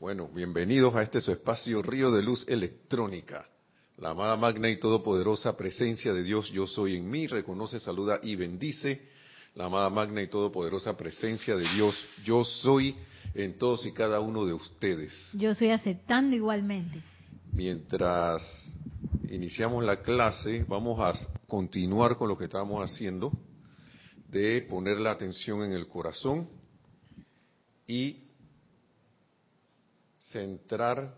Bueno, bienvenidos a este su espacio Río de Luz Electrónica. La amada magna y todopoderosa presencia de Dios, yo soy en mí, reconoce, saluda y bendice. La amada magna y todopoderosa presencia de Dios, yo soy en todos y cada uno de ustedes. Yo estoy aceptando igualmente. Mientras iniciamos la clase, vamos a continuar con lo que estamos haciendo, de poner la atención en el corazón y centrar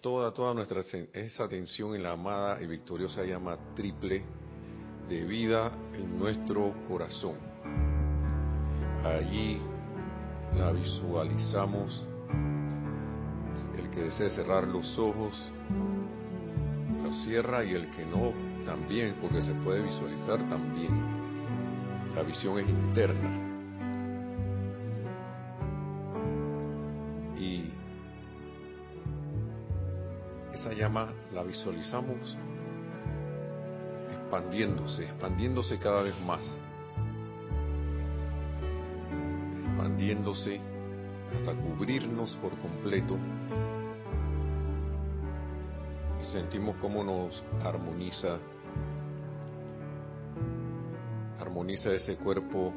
toda, toda nuestra esa atención en la amada y victoriosa llama triple de vida en nuestro corazón. Allí la visualizamos. El que desee cerrar los ojos, lo cierra y el que no, también, porque se puede visualizar también. La visión es interna. Llama la visualizamos expandiéndose, expandiéndose cada vez más. Expandiéndose hasta cubrirnos por completo. Y sentimos cómo nos armoniza, armoniza ese cuerpo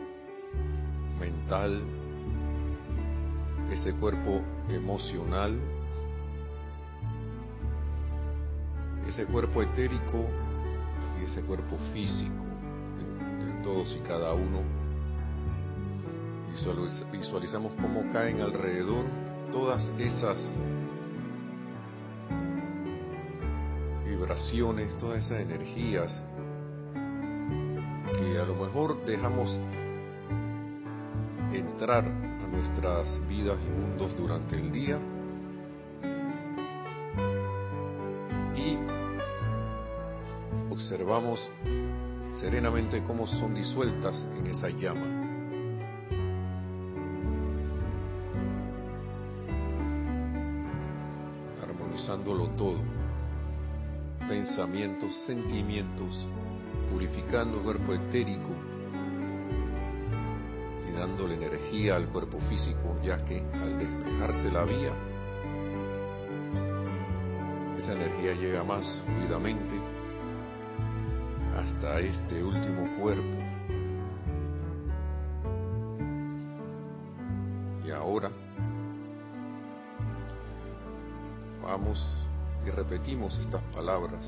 mental, ese cuerpo emocional, ese cuerpo etérico y ese cuerpo físico de, todos y cada uno. Visualizamos cómo caen alrededor todas esas vibraciones, todas esas energías que a lo mejor dejamos entrar a nuestras vidas y mundos durante el día observamos serenamente cómo son disueltas en esa llama. Armonizándolo todo. Pensamientos, sentimientos, purificando el cuerpo etérico y dándole energía al cuerpo físico, ya que al despejarse la vía, esa energía llega más fluidamente hasta este último cuerpo. Y ahora vamos y repetimos estas palabras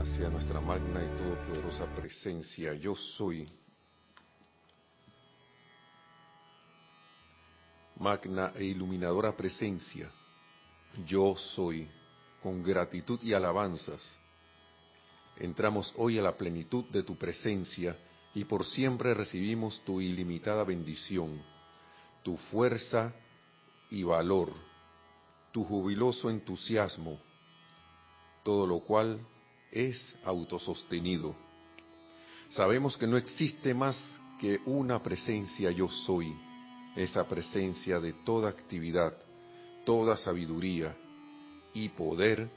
hacia nuestra magna y todopoderosa presencia. Yo soy magna e iluminadora presencia. Yo soy con gratitud y alabanzas entramos hoy a la plenitud de tu presencia y por siempre recibimos tu ilimitada bendición, tu fuerza y valor, tu jubiloso entusiasmo, todo lo cual es autosostenido. Sabemos que no existe más que una presencia yo soy, esa presencia de toda actividad, toda sabiduría y poder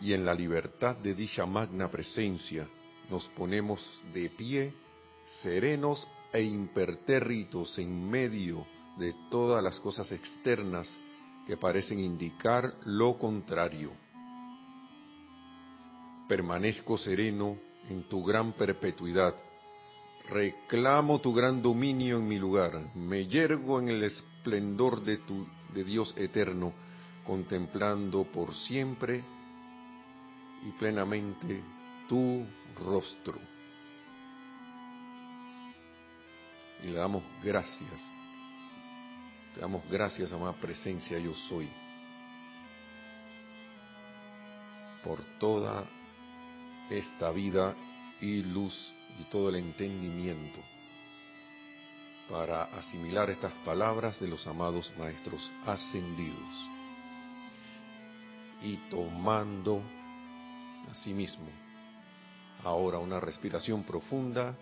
y en la libertad de dicha magna presencia nos ponemos de pie, serenos e impertérritos en medio de todas las cosas externas que parecen indicar lo contrario. Permanezco sereno en tu gran perpetuidad, reclamo tu gran dominio en mi lugar, me yergo en el esplendor de tu de Dios eterno, contemplando por siempre y plenamente tu rostro. Y le damos gracias. Te damos gracias, amada presencia, yo soy. Por toda esta vida y luz y todo el entendimiento para asimilar estas palabras de los amados maestros ascendidos. Y tomando Asimismo, ahora una respiración profunda,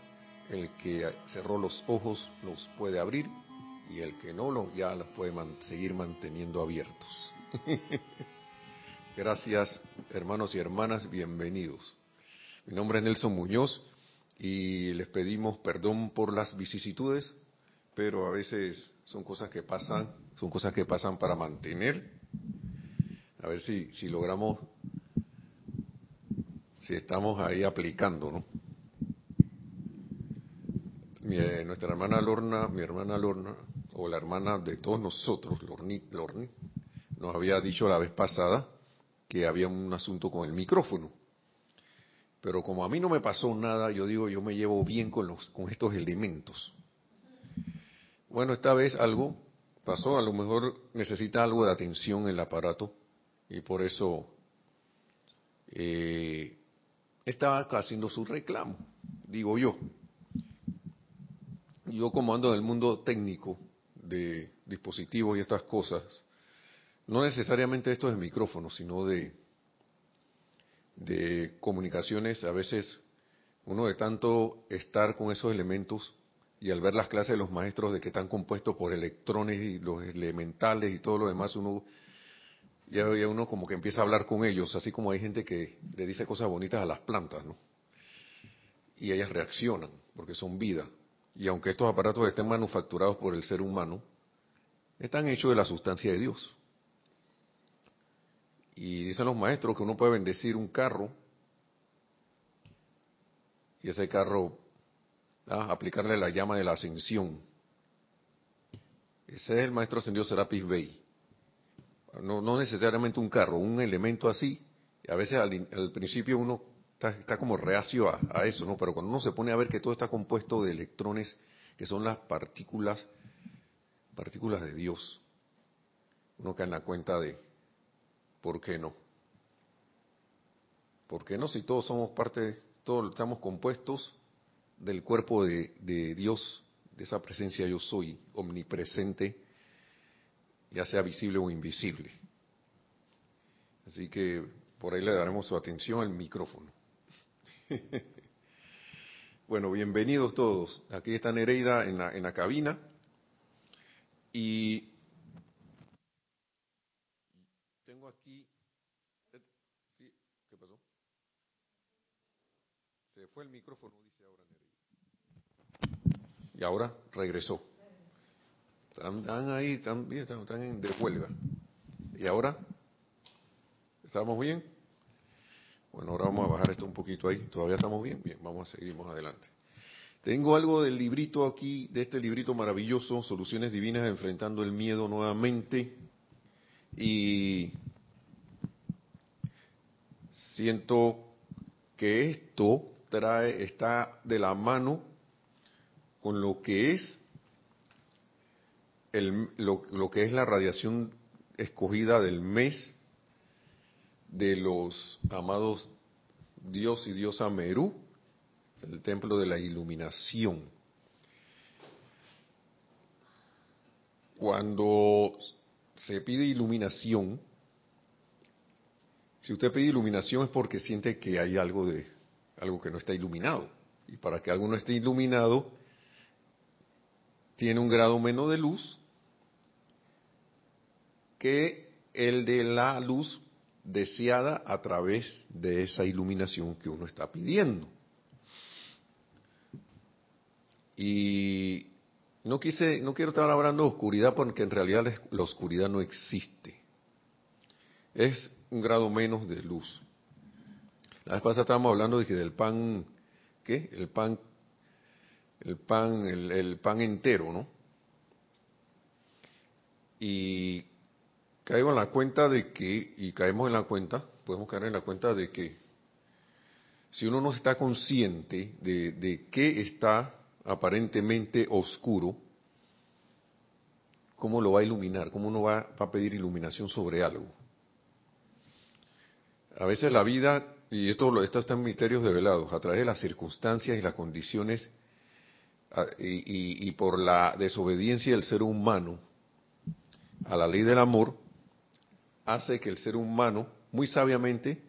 el que cerró los ojos los puede abrir y el que no lo ya los puede seguir manteniendo abiertos. Gracias, hermanos y hermanas, bienvenidos. Mi nombre es Nelson Muñoz y les pedimos perdón por las vicisitudes pero a veces son cosas que pasan, son cosas que pasan para mantener. A ver si, si logramos, si estamos ahí aplicando, ¿no? Mi, eh, nuestra hermana Lorna, mi hermana Lorna, o la hermana de todos nosotros, Lorni, Lorni, nos había dicho la vez pasada que había un asunto con el micrófono. Pero como a mí no me pasó nada, yo digo, yo me llevo bien con, los, con estos elementos. Bueno, esta vez algo pasó, a lo mejor necesita algo de atención el aparato y por eso eh, estaba haciendo su reclamo, digo yo. Yo como ando en el mundo técnico de dispositivos y estas cosas, no necesariamente esto es micrófono, sino de, de comunicaciones, a veces uno de tanto estar con esos elementos y al ver las clases de los maestros de que están compuestos por electrones y los elementales y todo lo demás, uno ya, uno como que empieza a hablar con ellos, así como hay gente que le dice cosas bonitas a las plantas, ¿no? Y ellas reaccionan, porque son vida. Y aunque estos aparatos estén manufacturados por el ser humano, están hechos de la sustancia de Dios. Y dicen los maestros que uno puede bendecir un carro y ese carro ¿ah? aplicarle la llama de la ascensión. Ese es el maestro ascendido Serapis Bey. No, no necesariamente un carro, un elemento así. A veces al, principio uno está, como reacio a, a, eso, ¿no? Pero cuando uno se pone a ver que todo está compuesto de electrones, que son las partículas, partículas de Dios, uno cae en la cuenta de, ¿por qué no? ¿Por qué no si todos somos parte, todos estamos compuestos del cuerpo de, Dios, de esa presencia yo soy, omnipresente, ya sea visible o invisible. Así que por ahí le daremos su atención al micrófono. bueno, bienvenidos todos. Aquí está Nereida en la, en la cabina. Y tengo aquí... ¿Qué pasó? Se fue el micrófono, dice ahora Nereida y ahora regresó. Están, ahí, están, están, de huelga. ¿Y ahora? ¿Estamos bien? Bueno, ahora vamos a bajar esto un poquito ahí. ¿Todavía estamos bien? Bien, vamos a seguir más adelante. Tengo algo del librito aquí, de este librito maravilloso, Soluciones Divinas Enfrentando el Miedo nuevamente. Y siento que esto trae, está de la mano con lo que es el, lo, que es la radiación escogida del mes de los amados Dios y Diosa Merú, el templo de la iluminación. Cuando se pide iluminación, si usted pide iluminación es porque siente que hay algo de algo que no está iluminado. Y para que algo no esté iluminado, tiene un grado menos de luz que el de la luz deseada a través de esa iluminación que uno está pidiendo. Y no quise, no quiero estar hablando de oscuridad porque en realidad la oscuridad no existe. Es un grado menos de luz. La vez pasada estábamos hablando de que del pan, ¿qué? El pan el pan, el, pan entero, ¿no? Y caigo en la cuenta de que, y caemos en la cuenta, podemos caer en la cuenta de que si uno no está consciente de, de qué está aparentemente oscuro, ¿cómo lo va a iluminar? ¿Cómo uno va, va, a pedir iluminación sobre algo? A veces la vida, y esto, esto está en misterios develados, a través de las circunstancias y las condiciones Ah, y, por la desobediencia del ser humano a la ley del amor, hace que el ser humano, muy sabiamente,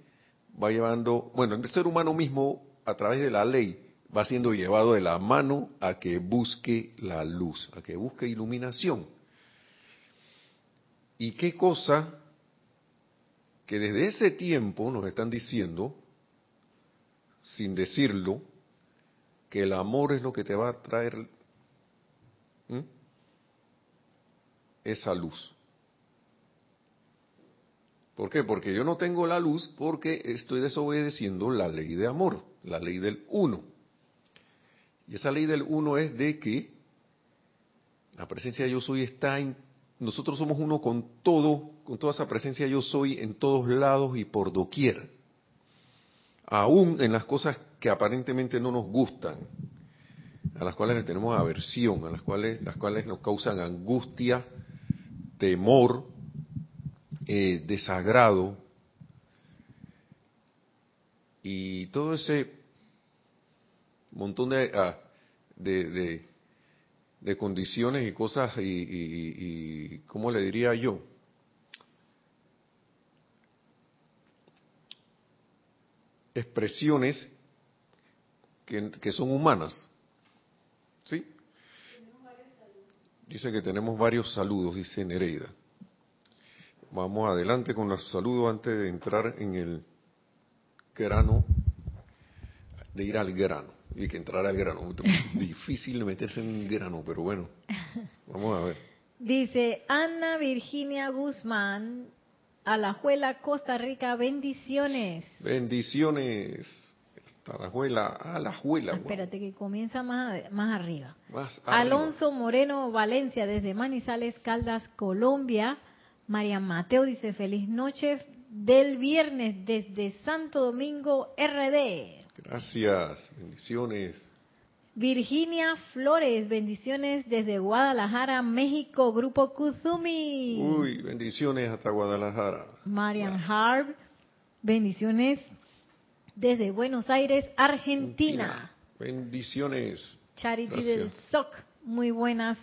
va llevando, bueno, el ser humano mismo, a través de la ley, va siendo llevado de la mano a que busque la luz, a que busque iluminación. ¿Y qué cosa que desde ese tiempo nos están diciendo, sin decirlo, que el amor es lo que te va a traer esa luz. ¿Por qué? Porque yo no tengo la luz porque estoy desobedeciendo la ley de amor, la ley del uno. Y esa ley del uno es de que la presencia de yo soy está en... Nosotros somos uno con todo, con toda esa presencia yo soy en todos lados y por doquier. Aún en las cosas que aparentemente no nos gustan, a las cuales tenemos aversión, a las cuales, las cuales nos causan angustia, temor, eh, desagrado y todo ese montón de, ah, de, condiciones y cosas y, y, ¿cómo le diría yo? expresiones que, que son humanas. ¿Sí? Dice que tenemos varios saludos, dice Nereida. Vamos adelante con los saludos antes de entrar en el grano, de ir al grano. Y que entrar al grano. Difícil meterse en el grano, pero bueno. Vamos a ver. Dice Ana Virginia Guzmán, Alajuela, Costa Rica, bendiciones. Bendiciones. Alajuela, Alajuela. Espérate que comienza más, más arriba. Alonso Moreno Valencia, desde Manizales, Caldas, Colombia. María Mateo dice feliz noche del viernes desde Santo Domingo RD. Gracias, bendiciones. Virginia Flores, bendiciones desde Guadalajara, México, Grupo Kuzumi. Uy, bendiciones hasta Guadalajara. Marian Harb, bendiciones desde Buenos Aires, Argentina. Bendiciones. Charity del SOC, muy buenas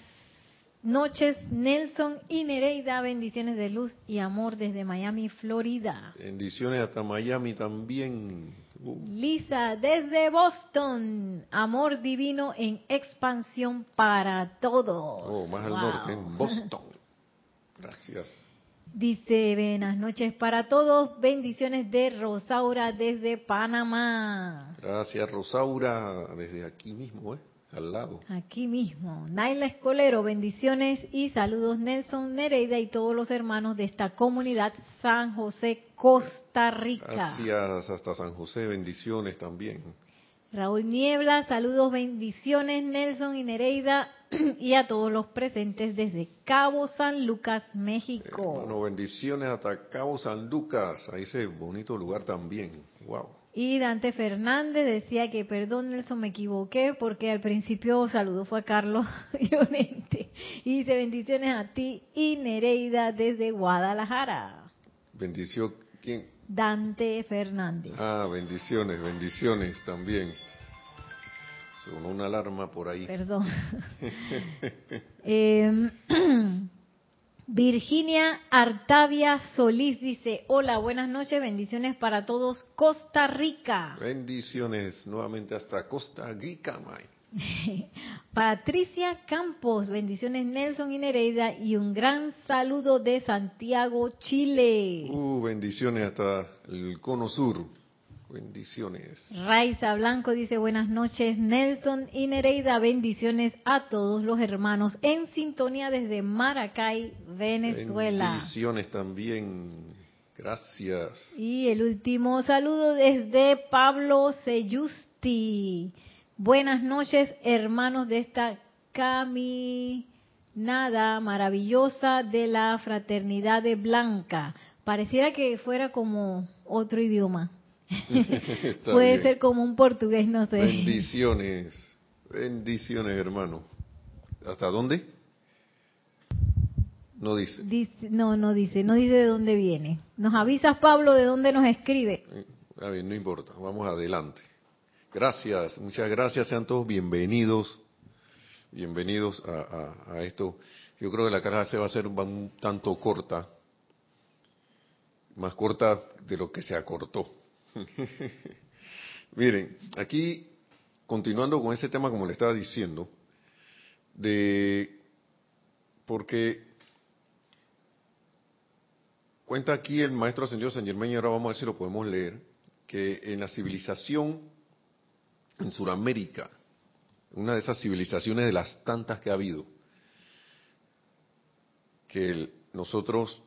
noches, Nelson y Nereida, bendiciones de luz y amor desde Miami, Florida. Bendiciones hasta Miami también. Uh. Lisa, desde Boston, amor divino en expansión para todos. Oh, más al norte, en Boston. Gracias. Dice, buenas noches para todos, bendiciones de Rosaura desde Panamá. Gracias Rosaura, desde aquí mismo, ¿eh? Al lado. Aquí mismo. Naila Escolero, bendiciones y saludos Nelson Nereida y todos los hermanos de esta comunidad San José, Costa Rica. Gracias hasta San José, bendiciones también. Raúl Niebla, saludos, bendiciones Nelson y Nereida y a todos los presentes desde Cabo San Lucas, México. Bueno, bendiciones hasta Cabo San Lucas, ahí ese bonito lugar también. Wow. Y Dante Fernández decía que, perdón Nelson, me equivoqué porque al principio saludo fue a Carlos Ionente. Y dice bendiciones a ti y Nereida desde Guadalajara. Bendición, ¿quién? Dante Fernández. Ah, bendiciones, bendiciones también. Sonó una alarma por ahí. Perdón. eh, Virginia Artavia Solís dice, hola, buenas noches, bendiciones para todos, Costa Rica. Bendiciones nuevamente hasta Costa Rica, May. Patricia Campos, bendiciones Nelson y Nereida y un gran saludo de Santiago, Chile. Uh, bendiciones hasta el Cono Sur. Bendiciones. Raiza Blanco dice buenas noches. Nelson y Nereida, bendiciones a todos los hermanos en sintonía desde Maracay, Venezuela. Bendiciones también. Gracias. Y el último saludo desde Pablo Seyusti. Buenas noches, hermanos de esta caminada maravillosa de la fraternidad de Blanca. Pareciera que fuera como otro idioma. Puede ser como un portugués, no sé. Bendiciones, bendiciones, hermano. ¿Hasta dónde? No dice. No, no dice, no dice de dónde viene. Nos avisas, Pablo, de dónde nos escribe. A ver, no importa, vamos adelante. Gracias, muchas gracias, sean todos bienvenidos, bienvenidos a, a esto. Yo creo que la clase va a ser un tanto corta, más corta de lo que se acortó. Miren, aquí, continuando con ese tema, como le estaba diciendo, de porque cuenta aquí el maestro ascendido San Germán, y ahora vamos a ver si lo podemos leer, que en la civilización en Sudamérica, una de esas civilizaciones de las tantas que ha habido, que nosotros,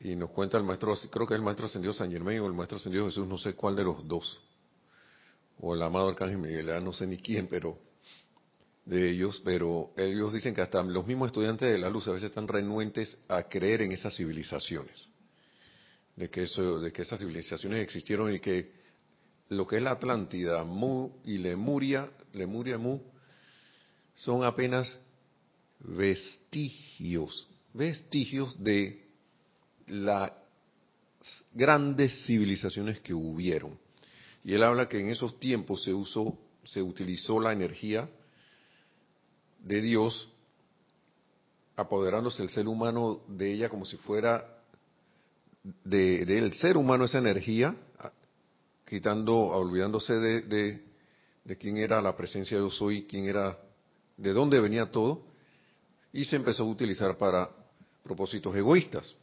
y nos cuenta el maestro, creo que es el maestro ascendido San Germán o el maestro ascendido Jesús, no sé cuál de los dos, o el amado Arcángel Miguel, no sé ni quién, pero de ellos, pero ellos dicen que hasta los mismos estudiantes de la luz a veces están renuentes a creer en esas civilizaciones, de que, eso, de que esas civilizaciones existieron y que lo que es la Atlántida, Mu y Lemuria, Lemuria Mu, son apenas vestigios, vestigios de las grandes civilizaciones que hubieron. Y él habla que en esos tiempos se usó, se utilizó la energía de Dios apoderándose el ser humano de ella como si fuera del ser humano esa energía, quitando, olvidándose de, de, de, quién era la presencia de yo soy, quién era, de dónde venía todo, y se empezó a utilizar para propósitos egoístas.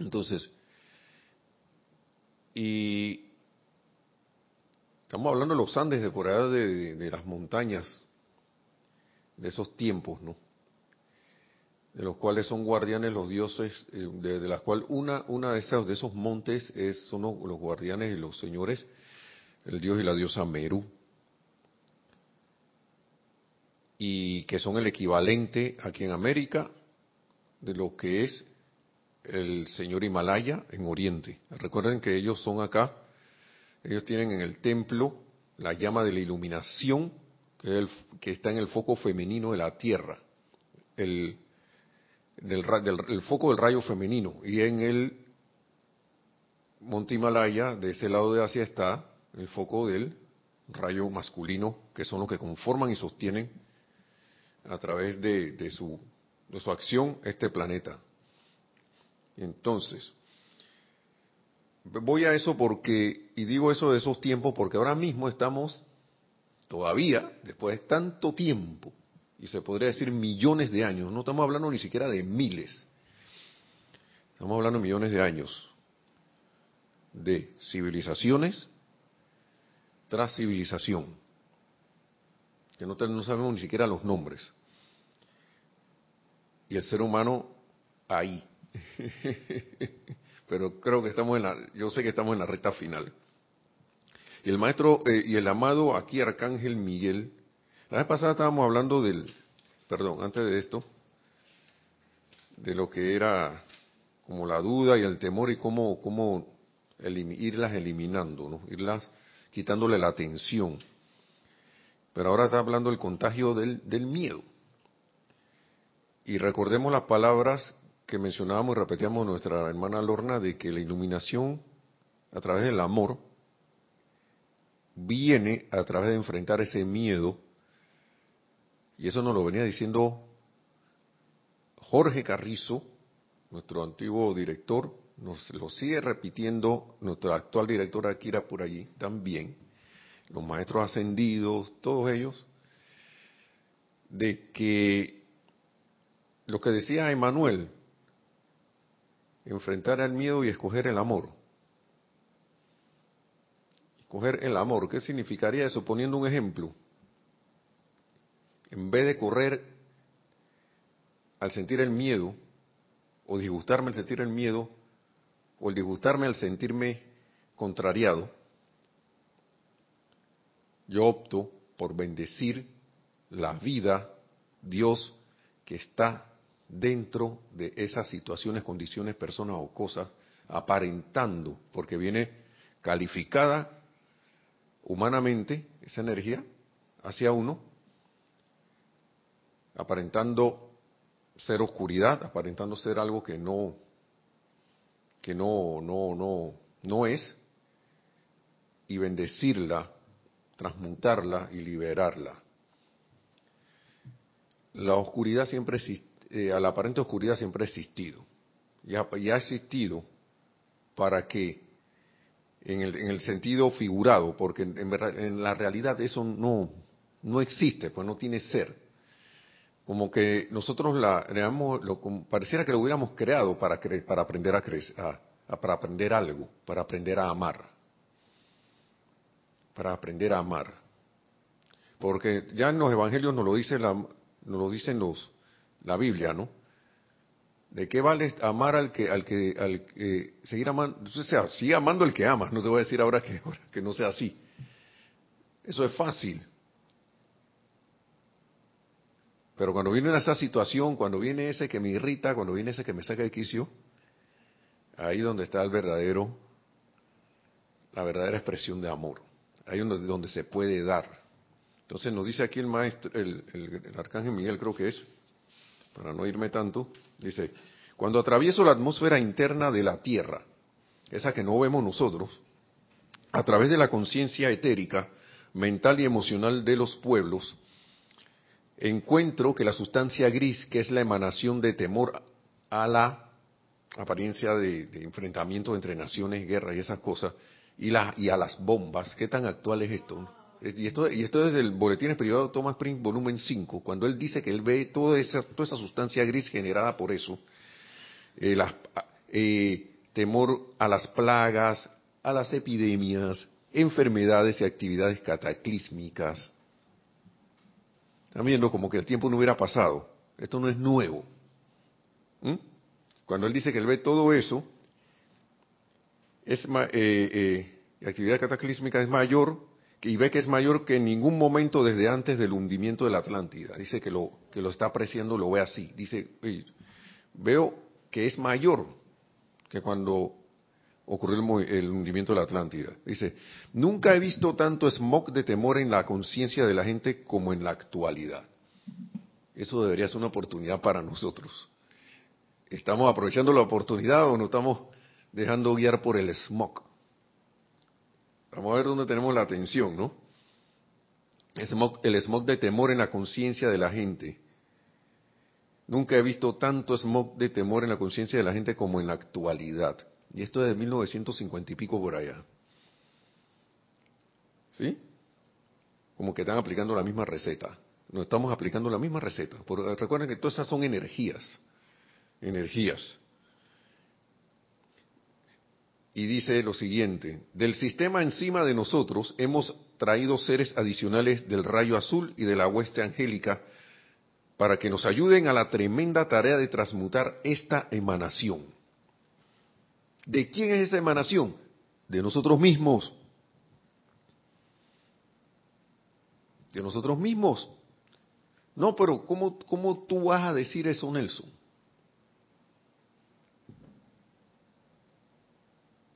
Entonces, y estamos hablando de los Andes, de por allá de las montañas, de esos tiempos, ¿no? De los cuales son guardianes los dioses, eh, de, las cuales una, una de, esas, de esos montes es, son los, guardianes y los señores, el dios y la diosa Meru, y que son el equivalente aquí en América de lo que es el señor Himalaya en Oriente. Recuerden que ellos son acá, ellos tienen en el templo la llama de la iluminación que, está en el foco femenino de la Tierra, el, del, foco del rayo femenino. Y en el Monte Himalaya, de ese lado de Asia, está el foco del rayo masculino, que son los que conforman y sostienen a través de, su, de su acción este planeta. Entonces, voy a eso porque, y digo eso de esos tiempos porque ahora mismo estamos todavía, después de tanto tiempo, y se podría decir millones de años, no estamos hablando ni siquiera de miles, estamos hablando de millones de años, de civilizaciones tras civilización, que no, no sabemos ni siquiera los nombres, y el ser humano ahí. Pero creo que estamos en la, yo sé que estamos en la recta final. Y el maestro eh, y el amado aquí Arcángel Miguel, la vez pasada estábamos hablando del, perdón, antes de esto, de lo que era como la duda y el temor y cómo, cómo irlas eliminando, ¿no? irlas quitándole la atención. Pero ahora está hablando del contagio del, del miedo. Y recordemos las palabras que mencionábamos y repetíamos nuestra hermana Lorna de que la iluminación a través del amor viene a través de enfrentar ese miedo, y eso nos lo venía diciendo Jorge Carrizo, nuestro antiguo director, nos lo sigue repitiendo nuestro actual director Akira por allí también, los maestros ascendidos, todos ellos, de que lo que decía Emanuel, enfrentar el miedo y escoger el amor coger el amor. ¿Qué significaría eso? Poniendo un ejemplo. En vez de correr al sentir el miedo, o disgustarme al sentir el miedo, o el disgustarme al sentirme contrariado, yo opto por bendecir la vida, Dios, que está dentro de esas situaciones, condiciones, personas o cosas, aparentando, porque viene calificada humanamente esa energía hacia uno, aparentando ser oscuridad, aparentando ser algo que no que no no no no es y bendecirla, transmutarla y liberarla. La oscuridad siempre eh, a la aparente oscuridad siempre ha existido. Y ha, y ha existido para que en el, en el sentido figurado, porque en, en, la realidad eso no, no existe, pues no tiene ser. Como que nosotros la lo, pareciera que lo hubiéramos creado para, para aprender a, crecer, para aprender algo, para aprender a amar. Para aprender a amar. Porque ya en los evangelios nos lo dice la, nos lo dicen los, la Biblia, ¿no? ¿De qué vale amar al que, al que, al que, seguir amando? O sea, sigue amando al que amas. No te voy a decir ahora que, que no sea así. Eso es fácil. Pero cuando viene esa situación, cuando viene ese que me irrita, cuando viene ese que me saca de quicio, ahí donde está el verdadero, la verdadera expresión de amor. Ahí donde, donde se puede dar. Entonces nos dice aquí el maestro, el, el arcángel Miguel creo que es, para no irme tanto, dice, cuando atravieso la atmósfera interna de la Tierra, esa que no vemos nosotros, a través de la conciencia etérica, mental y emocional de los pueblos, encuentro que la sustancia gris, que es la emanación de temor a la apariencia de, enfrentamiento entre naciones, guerra y esas cosas, y, y a las bombas, ¿qué tan actual es esto? Y esto, y esto es del Boletín Privado Thomas Prince, volumen 5, cuando él dice que él ve toda esa, toda esa sustancia gris generada por eso, eh, eh, temor a las plagas, a las epidemias, enfermedades y actividades cataclísmicas. Están viendo como que el tiempo no hubiera pasado. Esto no es nuevo. ¿Mm? Cuando él dice que él ve todo eso, es eh, eh, actividad cataclísmica es mayor y ve que es mayor que en ningún momento desde antes del hundimiento de la Atlántida. Dice que lo que lo está apreciando, lo ve así. Dice, veo que es mayor que cuando ocurrió el, hundimiento de la Atlántida. Dice, nunca he visto tanto smog de temor en la conciencia de la gente como en la actualidad. Eso debería ser una oportunidad para nosotros. ¿Estamos aprovechando la oportunidad o no estamos dejando guiar por el smog? Vamos a ver dónde tenemos la atención, ¿no? el smog de temor en la conciencia de la gente. Nunca he visto tanto smog de temor en la conciencia de la gente como en la actualidad. Y esto es de 1950 y pico por allá. ¿Sí? Como que están aplicando la misma receta. No estamos aplicando la misma receta. recuerden que todas esas son energías. Energías. Y dice lo siguiente, del sistema encima de nosotros hemos traído seres adicionales del rayo azul y de la hueste angélica para que nos ayuden a la tremenda tarea de transmutar esta emanación ¿De quién es esa emanación? De nosotros mismos. De nosotros mismos. No, pero ¿cómo, cómo tú vas a decir eso, Nelson?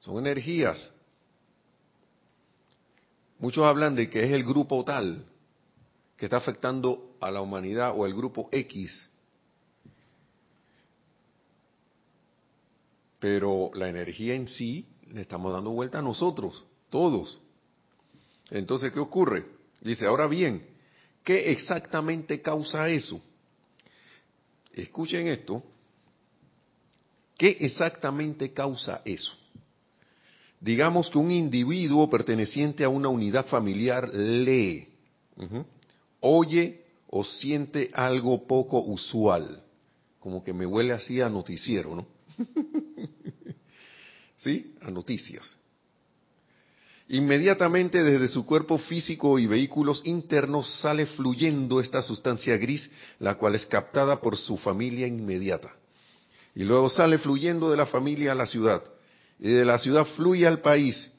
Son energías. Muchos hablan de que es el grupo tal que está afectando a la humanidad o el grupo X pero la energía en sí le estamos dando vuelta a nosotros, todos. Entonces, ¿qué ocurre? Dice, ahora bien, ¿qué exactamente causa eso? Escuchen esto. ¿Qué exactamente causa eso? Digamos que un individuo perteneciente a una unidad familiar lee, oye o siente algo poco usual, como que me huele así a noticiero, ¿no? ¿Sí? A noticias. Inmediatamente desde su cuerpo físico y vehículos internos sale fluyendo esta sustancia gris, la cual es captada por su familia inmediata. Y luego sale fluyendo de la familia a la ciudad. Y de la ciudad fluye al país.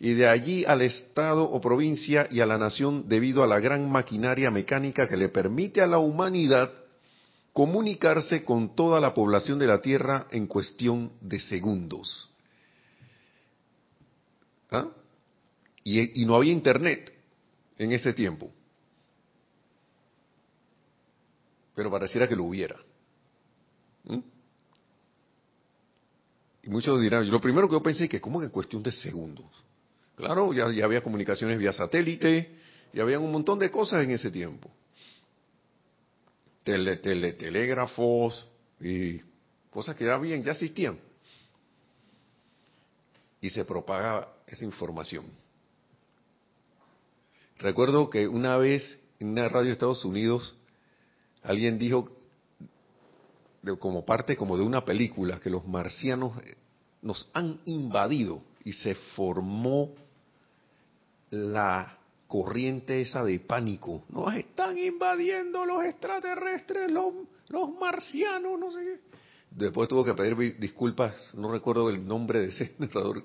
Y de allí al estado o provincia y a la nación debido a la gran maquinaria mecánica que le permite a la humanidad comunicarse con toda la población de la Tierra en cuestión de segundos. ¿Ah? Y, no había internet en ese tiempo. Pero pareciera que lo hubiera. ¿Mm? Y muchos dirán, lo primero que yo pensé es que como en cuestión de segundos. Claro, ya, ya había comunicaciones vía satélite, y había un montón de cosas en ese tiempo tele, telégrafos y cosas que ya bien, ya existían. Y se propagaba esa información. Recuerdo que una vez en una radio de Estados Unidos alguien dijo como parte como de una película que los marcianos nos han invadido y se formó la corriente esa de pánico. Nos están invadiendo los extraterrestres, los, los marcianos, no sé qué. después tuvo que pedir disculpas, no recuerdo el nombre de ese narrador,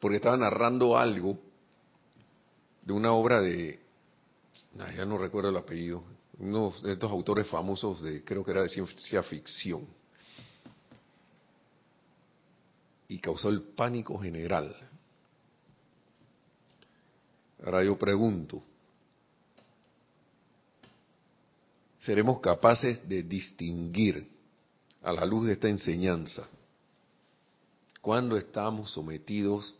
porque estaba narrando algo de una obra de, ya no recuerdo el apellido, uno de estos autores famosos de, creo que era de ciencia ficción. Y causó el pánico general. Ahora yo pregunto, ¿seremos capaces de distinguir a la luz de esta enseñanza cuando estamos sometidos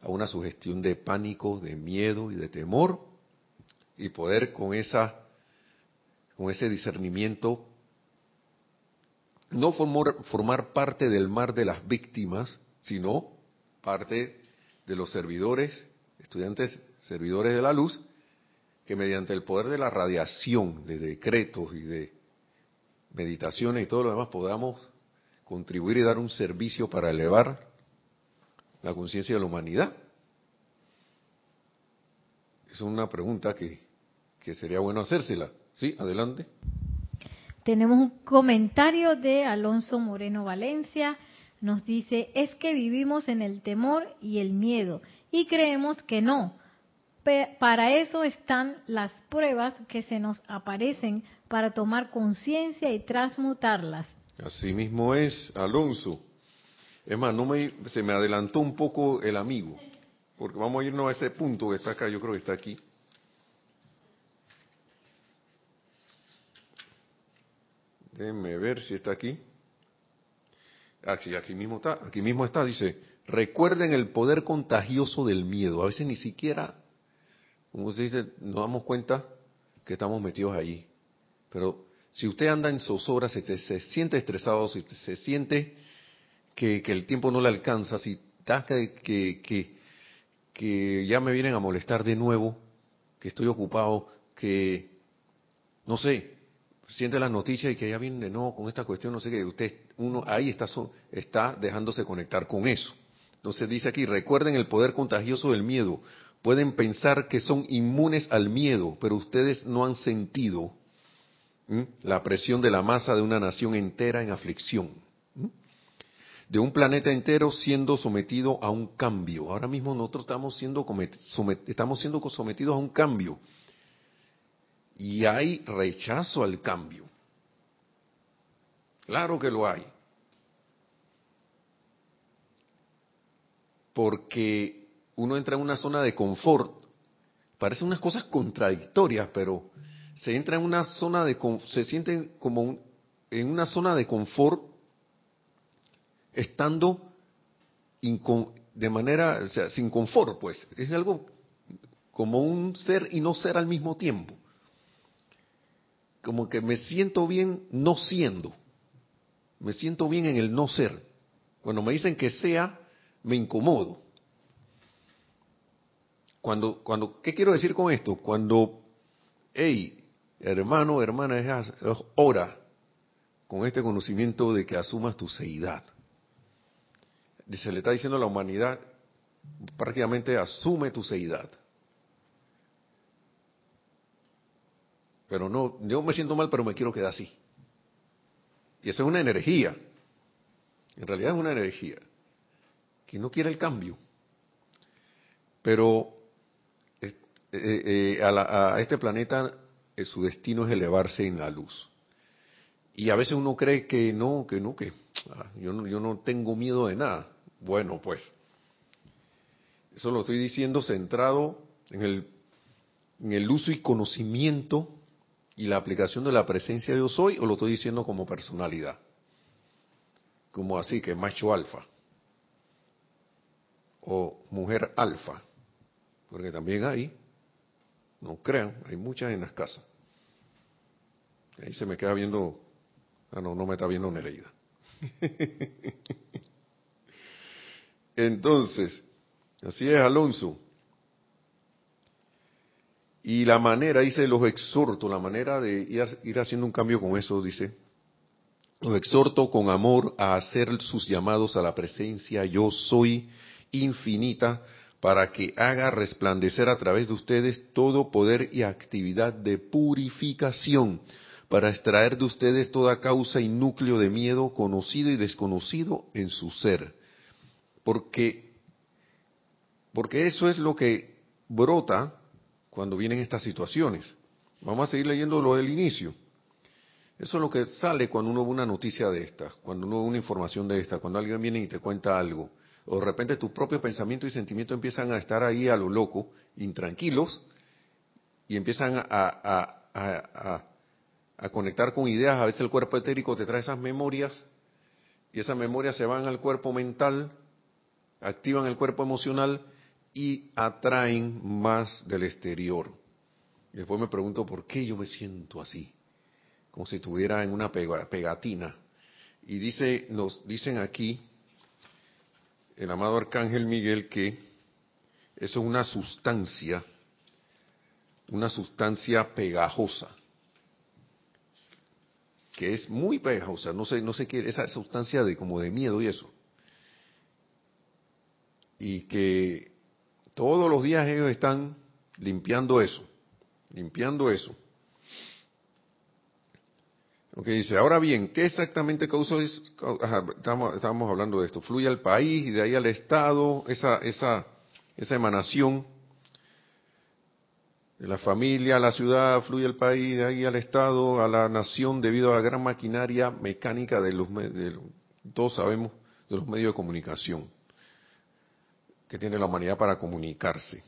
a una sugestión de pánico, de miedo y de temor y poder con esa con ese discernimiento no formar, parte del mar de las víctimas, sino parte de los servidores, estudiantes servidores de la luz, que mediante el poder de la radiación, de decretos y de meditaciones y todo lo demás podamos contribuir y dar un servicio para elevar la conciencia de la humanidad. Es una pregunta que, que sería bueno hacérsela. Sí, adelante. Tenemos un comentario de Alonso Moreno Valencia. Nos dice, es que vivimos en el temor y el miedo y creemos que no. Para eso están las pruebas que se nos aparecen para tomar conciencia y transmutarlas. Así mismo es, Alonso. Es más, no me, se me adelantó un poco el amigo, porque vamos a irnos a ese punto que está acá, yo creo que está aquí. Déjenme ver si está aquí. Aquí, ah, aquí mismo está, aquí mismo está, dice, recuerden el poder contagioso del miedo. A veces ni siquiera, como se dice, nos damos cuenta que estamos metidos allí. Pero si usted anda en zozobra, se, se, siente estresado, si se siente que, el tiempo no le alcanza, si que, que ya me vienen a molestar de nuevo, que estoy ocupado, que, no sé, siente las noticias y que ya viene nuevo con esta cuestión, no sé qué, usted, uno ahí está, está dejándose conectar con eso. Entonces dice aquí, recuerden el poder contagioso del miedo. Pueden pensar que son inmunes al miedo, pero ustedes no han sentido la presión de la masa de una nación entera en aflicción. De un planeta entero siendo sometido a un cambio. Ahora mismo nosotros estamos siendo, estamos siendo sometidos a un cambio y hay rechazo al cambio. Claro que lo hay. Porque uno entra en una zona de confort. Parecen unas cosas contradictorias, pero se entra en una zona de se siente como en una zona de confort estando de manera, o sea, sin confort, pues. Es algo como un ser y no ser al mismo tiempo como que me siento bien no siendo. Me siento bien en el no ser. Cuando me dicen que sea, me incomodo. Cuando, cuando, ¿qué quiero decir con esto? Cuando, hey, hermano, hermana, es, hora con este conocimiento de que asumas tu seidad. Se le está diciendo a la humanidad, prácticamente asume tu seidad. Pero no, yo me siento mal, pero me quiero quedar así. Y eso es una energía. En realidad es una energía que no quiere el cambio. Pero eh, eh, a, este planeta eh, su destino es elevarse en la luz. Y a veces uno cree que no, que no, que ah, yo no, yo no tengo miedo de nada. Bueno, pues eso lo estoy diciendo centrado en el, en el uso y conocimiento y la aplicación de la presencia de yo soy o lo estoy diciendo como personalidad? Como así, que macho alfa. O mujer alfa. Porque también hay, no crean, hay muchas en las casas. Ahí se me queda viendo, ah no, no me está viendo Nereida. Entonces, así es Alonso. Y la manera, dice, los exhorto, la manera de ir, haciendo un cambio con eso, dice, los exhorto con amor a hacer sus llamados a la presencia yo soy infinita para que haga resplandecer a través de ustedes todo poder y actividad de purificación para extraer de ustedes toda causa y núcleo de miedo conocido y desconocido en su ser. Porque, porque eso es lo que brota cuando vienen estas situaciones. Vamos a seguir leyendo lo del inicio. Eso es lo que sale cuando uno ve una noticia de esta, cuando uno ve una información de esta, cuando alguien viene y te cuenta algo, o de repente tus propios pensamientos y sentimientos empiezan a estar ahí a lo loco, intranquilos, y empiezan a, conectar con ideas. A veces el cuerpo etérico te trae esas memorias, y esas memorias se van al cuerpo mental, activan el cuerpo emocional y atraen más del exterior. Después me pregunto por qué yo me siento así como si estuviera en una pegatina. Y dice, nos dicen aquí, el amado Arcángel Miguel, que eso es una sustancia, una sustancia pegajosa, que es muy pegajosa, no sé, no sé qué, esa sustancia de como de miedo y eso. Y que todos los días ellos están limpiando eso, limpiando eso. Ok, dice, ahora bien, ¿qué exactamente causa eso? estamos, hablando de esto. Fluye al país y de ahí al Estado, esa, esa, esa emanación de la familia a la ciudad, fluye al país, de ahí al Estado, a la nación, debido a la gran maquinaria mecánica de los, de, todos sabemos, de los medios de comunicación que tiene la humanidad para comunicarse.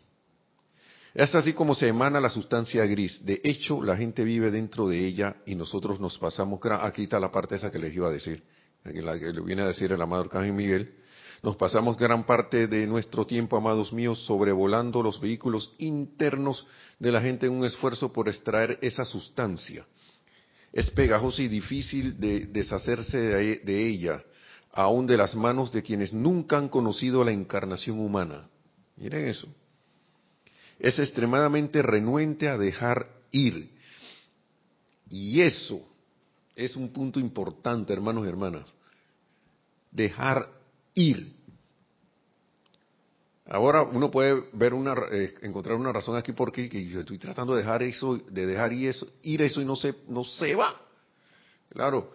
Es así como se emana la sustancia gris. De hecho, la gente vive dentro de ella y nosotros nos pasamos, aquí está la parte esa que les iba a decir, que le viene a decir el amado Arcángel Miguel, nos pasamos gran parte de nuestro tiempo, amados míos, sobrevolando los vehículos internos de la gente en un esfuerzo por extraer esa sustancia. Es pegajoso y difícil de deshacerse de ella, aún de las manos de quienes nunca han conocido la encarnación humana. Miren eso es extremadamente renuente a dejar ir. Y eso es un punto importante, hermanos y hermanas. Dejar ir. Ahora uno puede ver una, eh, encontrar una razón aquí porque yo estoy tratando de dejar eso, de dejar ir eso, ir eso y no se, no se va. Claro,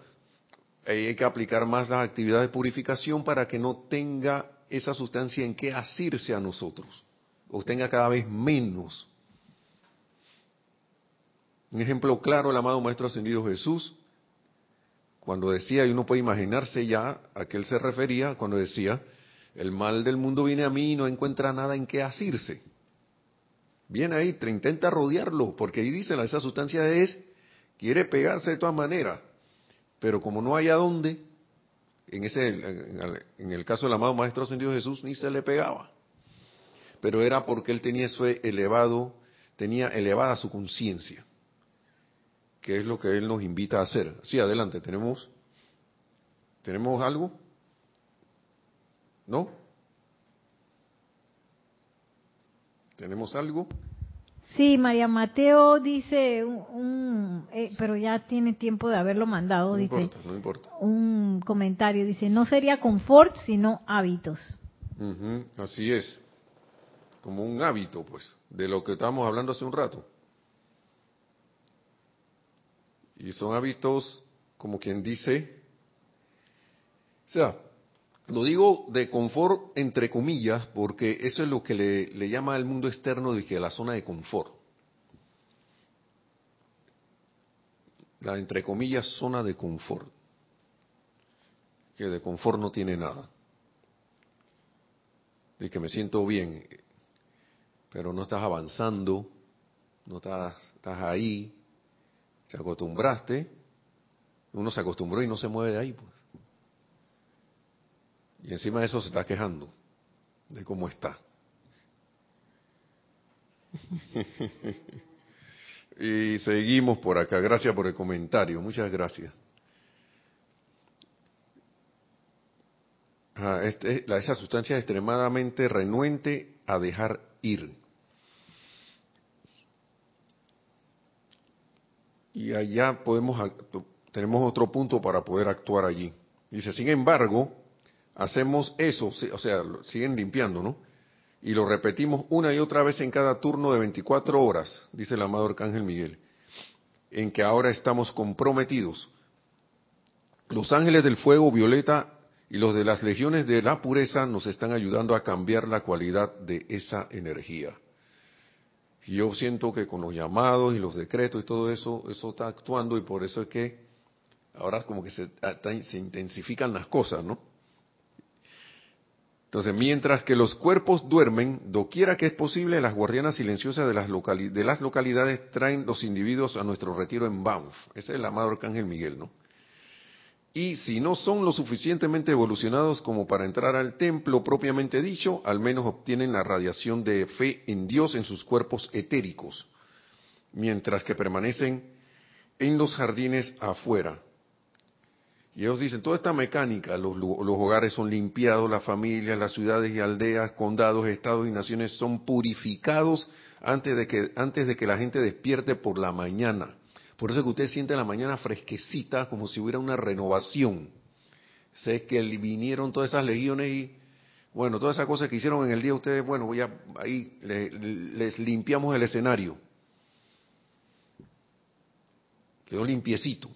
hay que aplicar más las actividades de purificación para que no tenga esa sustancia en que asirse a nosotros o tenga cada vez menos. Un ejemplo claro, el amado Maestro Ascendido Jesús, cuando decía, y uno puede imaginarse ya a qué él se refería, cuando decía, el mal del mundo viene a mí y no encuentra nada en qué asirse. Viene ahí, te intenta rodearlo, porque ahí dice, esa sustancia es, quiere pegarse de todas maneras, pero como no hay a dónde, en, ese, en el caso del amado Maestro Ascendido Jesús, ni se le pegaba pero era porque él tenía su elevado, tenía elevada su conciencia, que es lo que él nos invita a hacer. Sí, adelante, tenemos, tenemos algo, ¿no? ¿Tenemos algo? Sí, María Mateo dice un, eh, pero ya tiene tiempo de haberlo mandado, no dice. Importa, no importa. Un comentario dice, no sería confort, sino hábitos. así es como un hábito, pues, de lo que estábamos hablando hace un rato. Y son hábitos, como quien dice, o sea, lo digo de confort entre comillas, porque eso es lo que le, llama al mundo externo de que la zona de confort. La entre comillas zona de confort. Que de confort no tiene nada. De que me siento bien pero no estás avanzando, no estás, estás ahí, te acostumbraste, uno se acostumbró y no se mueve de ahí, pues. Y encima de eso se está quejando de cómo está. y seguimos por acá. Gracias por el comentario. Muchas gracias. este, esa sustancia es extremadamente renuente a dejar ir. y allá podemos tenemos otro punto para poder actuar allí. Dice, sin embargo, hacemos eso, o sea, siguen limpiando, ¿no? Y lo repetimos una y otra vez en cada turno de 24 horas, dice el amado Arcángel Miguel. en que ahora estamos comprometidos. Los ángeles del fuego violeta y los de las legiones de la pureza nos están ayudando a cambiar la cualidad de esa energía. Y yo siento que con los llamados y los decretos y todo eso, eso está actuando y por eso es que ahora como que se, se intensifican las cosas, ¿no? Entonces, mientras que los cuerpos duermen, doquiera que es posible, las guardianas silenciosas de las, de las localidades traen los individuos a nuestro retiro en Banff. Ese es el amado Arcángel Miguel, ¿no? Y si no son lo suficientemente evolucionados como para entrar al templo propiamente dicho, al menos obtienen la radiación de fe en Dios en sus cuerpos etéricos, mientras que permanecen en los jardines afuera, y ellos dicen, toda esta mecánica, los, hogares son limpiados, las familias, las ciudades y aldeas, condados, estados y naciones son purificados antes de que, antes de que la gente despierte por la mañana. Por eso que usted siente la mañana fresquecita, como si hubiera una renovación. Sé que vinieron todas esas legiones y, bueno, todas esas cosas que hicieron en el día, ustedes, bueno, ya ahí les limpiamos el escenario. Quedó limpiecito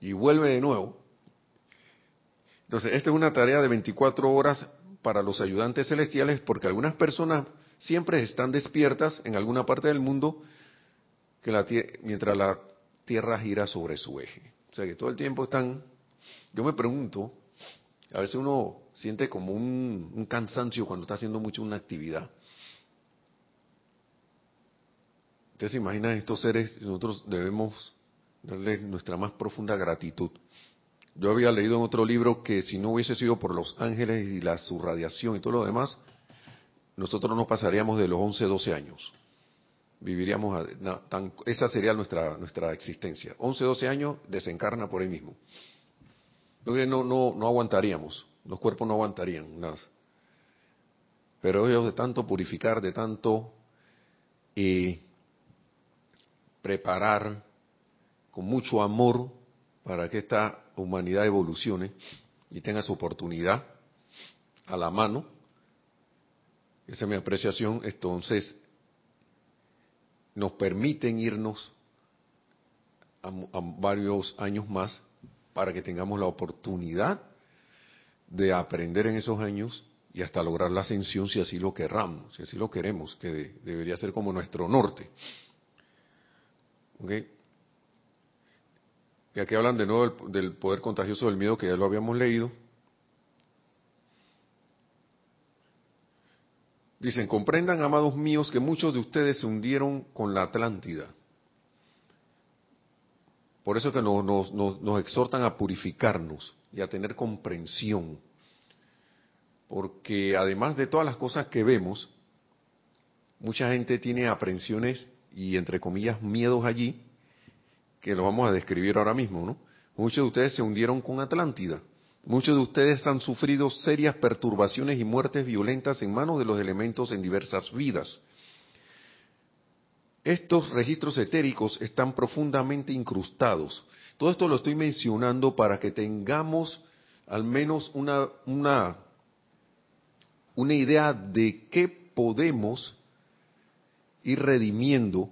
y vuelve de nuevo. Entonces, esta es una tarea de 24 horas para los ayudantes celestiales porque algunas personas siempre están despiertas en alguna parte del mundo mientras la Tierra gira sobre su eje. O sea que todo el tiempo están... Yo me pregunto, a veces uno siente como un, un cansancio cuando está haciendo mucho una actividad. Usted se imagina estos seres, nosotros debemos darle nuestra más profunda gratitud. Yo había leído en otro libro que si no hubiese sido por los ángeles y la radiación y todo lo demás, nosotros no pasaríamos de los 11, 12 años. Viviríamos, esa sería nuestra, nuestra existencia. 11, 12 años desencarna por ahí mismo. Entonces no, no, no aguantaríamos, los cuerpos no aguantarían nada. Pero ellos de tanto purificar, de tanto eh, preparar, con mucho amor para que esta humanidad evolucione y tenga su oportunidad a la mano. Esa es mi apreciación. Entonces, nos permiten irnos a, varios años más para que tengamos la oportunidad de aprender en esos años y hasta lograr la ascensión si así lo querramos, si así lo queremos, que debería ser como nuestro norte. ¿Okay? Y aquí hablan de nuevo del, poder contagioso del miedo que ya lo habíamos leído. Dicen, comprendan, amados míos, que muchos de ustedes se hundieron con la Atlántida. Por eso que nos, nos, exhortan a purificarnos y a tener comprensión. Porque además de todas las cosas que vemos, mucha gente tiene aprensiones y, entre comillas, miedos allí, que lo vamos a describir ahora mismo, ¿no? Muchos de ustedes se hundieron con Atlántida. Muchos de ustedes han sufrido serias perturbaciones y muertes violentas en manos de los elementos en diversas vidas. Estos registros etéricos están profundamente incrustados. Todo esto lo estoy mencionando para que tengamos al menos una, una, una idea de qué podemos ir redimiendo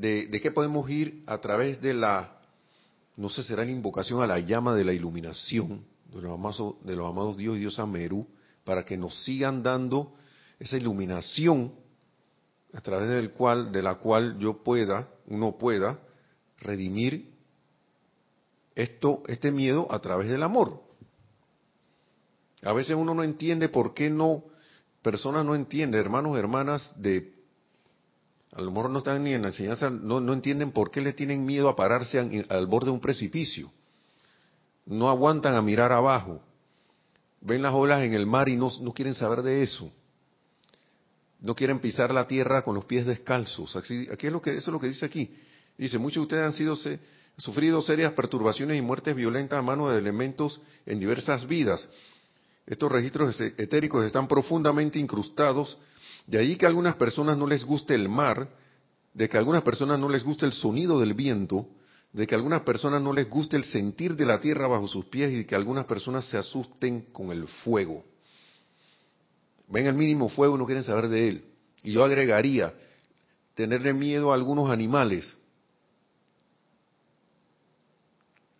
de, qué podemos ir a través de la, no sé, será la invocación a la llama de la iluminación de los amados, de los amados Dios y Dios Amerú, para que nos sigan dando esa iluminación a través del cual, de la cual yo pueda, uno pueda redimir esto, este miedo a través del amor. A veces uno no entiende por qué no, personas no entienden, hermanos, hermanas de a lo mejor no están ni en la enseñanza, no, entienden por qué le tienen miedo a pararse al borde de un precipicio. No aguantan a mirar abajo. Ven las olas en el mar y no, quieren saber de eso. No quieren pisar la tierra con los pies descalzos. Aquí, es lo que, eso es lo que dice aquí. Dice, muchos de ustedes han sido, sufrido serias perturbaciones y muertes violentas a manos de elementos en diversas vidas. Estos registros etéricos están profundamente incrustados de ahí que a algunas personas no les guste el mar, de que a algunas personas no les guste el sonido del viento, de que a algunas personas no les guste el sentir de la tierra bajo sus pies y de que algunas personas se asusten con el fuego. Ven el mínimo fuego no quieren saber de él. Y yo agregaría, tenerle miedo a algunos animales,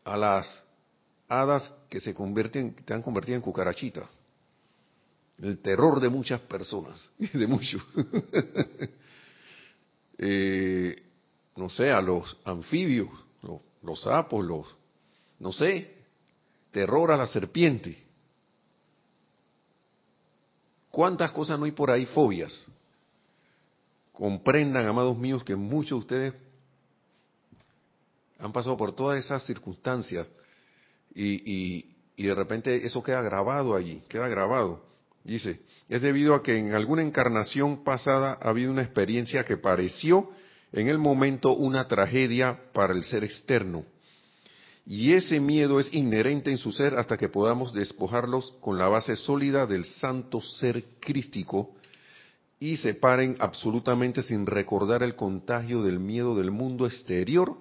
a las hadas que se convierten, te han convertido en cucarachitas. El terror de muchas personas, de muchos. Eh, no sé, a los anfibios, los, los sapos, los, no sé, terror a la serpiente. ¿Cuántas cosas no hay por ahí? Fobias. Comprendan, amados míos, que muchos de ustedes han pasado por todas esas circunstancias y, de repente eso queda grabado allí, queda grabado. Dice, es debido a que en alguna encarnación pasada ha habido una experiencia que pareció en el momento una tragedia para el ser externo. Y ese miedo es inherente en su ser hasta que podamos despojarlos con la base sólida del santo ser crístico y se paren absolutamente sin recordar el contagio del miedo del mundo exterior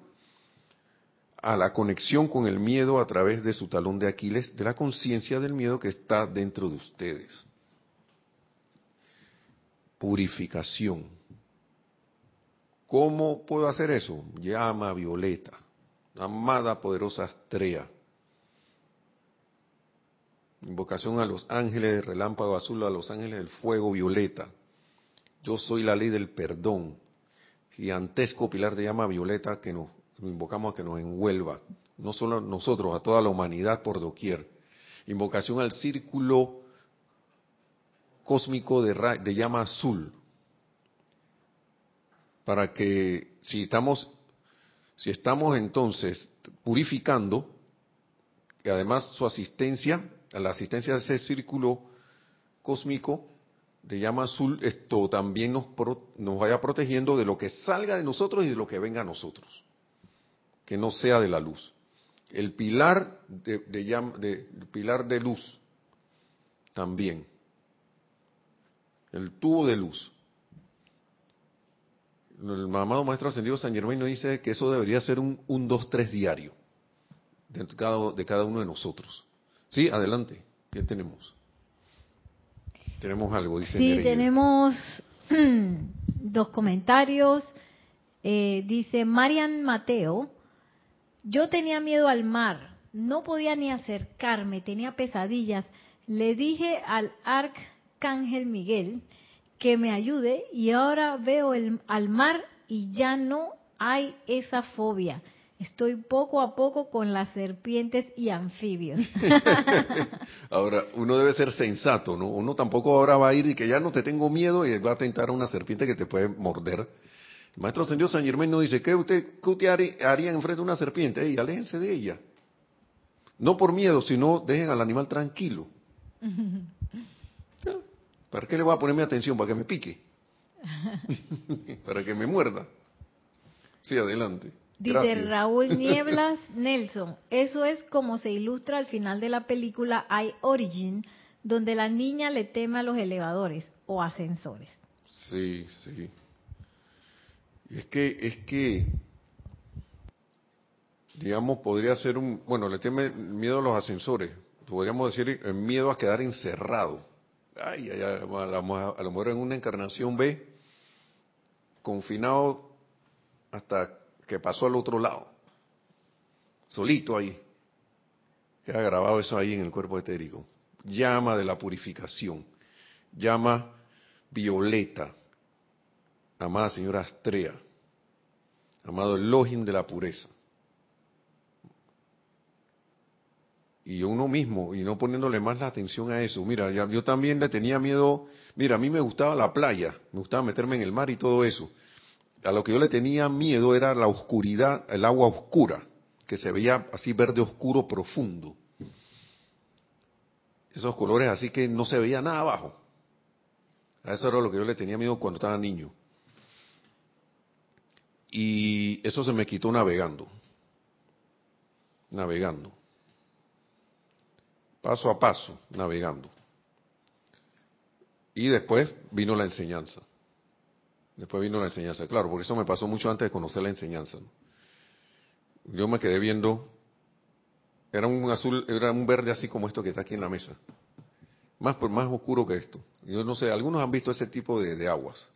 a la conexión con el miedo a través de su talón de Aquiles, de la conciencia del miedo que está dentro de ustedes. Purificación. ¿Cómo puedo hacer eso? Llama violeta. Amada poderosa Astrea. Invocación a los ángeles del relámpago azul, a los ángeles del fuego violeta. Yo soy la ley del perdón. Gigantesco pilar de llama violeta que nos lo invocamos a que nos envuelva, no solo a nosotros, a toda la humanidad por doquier. Invocación al círculo cósmico de, de llama azul, para que si estamos, si estamos entonces purificando, y además su asistencia, la asistencia de ese círculo cósmico de llama azul, esto también nos, nos vaya protegiendo de lo que salga de nosotros y de lo que venga a nosotros que no sea de la luz. El pilar de, de, pilar de luz también. El tubo de luz. El mamado maestro ascendido San Germán nos dice que eso debería ser un 1, 2, 3 diario de cada, de cada uno de nosotros. Sí, adelante. ¿Qué tenemos? Tenemos algo, dice. Sí, tenemos dos comentarios. Eh, dice Marian Mateo, yo tenía miedo al mar, no podía ni acercarme, tenía pesadillas. Le dije al arcángel Miguel que me ayude y ahora veo el, al mar y ya no hay esa fobia. Estoy poco a poco con las serpientes y anfibios. ahora, uno debe ser sensato, ¿no? Uno tampoco ahora va a ir y que ya no te tengo miedo y va a tentar a una serpiente que te puede morder maestro Ascendido San Germán nos dice, ¿qué usted, qué usted haría enfrente de una serpiente? Ey, aléjense de ella. No por miedo, sino dejen al animal tranquilo. ¿Para qué le voy a poner mi atención? Para que me pique. Para que me muerda. Sí, adelante. Dice Raúl Nieblas Nelson, eso es como se ilustra al final de la película I Origin, donde la niña le teme a los elevadores o ascensores. Sí, sí. Es que, es que, digamos, podría ser un, bueno, le tiene miedo a los ascensores, podríamos decir el miedo a quedar encerrado. Ay, ay, a, lo, mejor en una encarnación ve confinado hasta que pasó al otro lado, solito ahí. Queda grabado eso ahí en el cuerpo etérico. Llama de la purificación, llama violeta, amada señora Astrea, amado Elohim de la pureza. Y uno mismo, y no poniéndole más la atención a eso. Mira, yo también le tenía miedo, mira, a mí me gustaba la playa, me gustaba meterme en el mar y todo eso. A lo que yo le tenía miedo era la oscuridad, el agua oscura, que se veía así verde oscuro profundo. Esos colores así que no se veía nada abajo. A eso era lo que yo le tenía miedo cuando estaba niño. Y eso se me quitó navegando. Navegando. Paso a paso, navegando. Y después vino la enseñanza. Después vino la enseñanza. Claro, porque eso me pasó mucho antes de conocer la enseñanza. Yo me quedé viendo, era un azul, era un verde así como esto que está aquí en la mesa. Más, más oscuro que esto. Yo no sé, algunos han visto ese tipo de aguas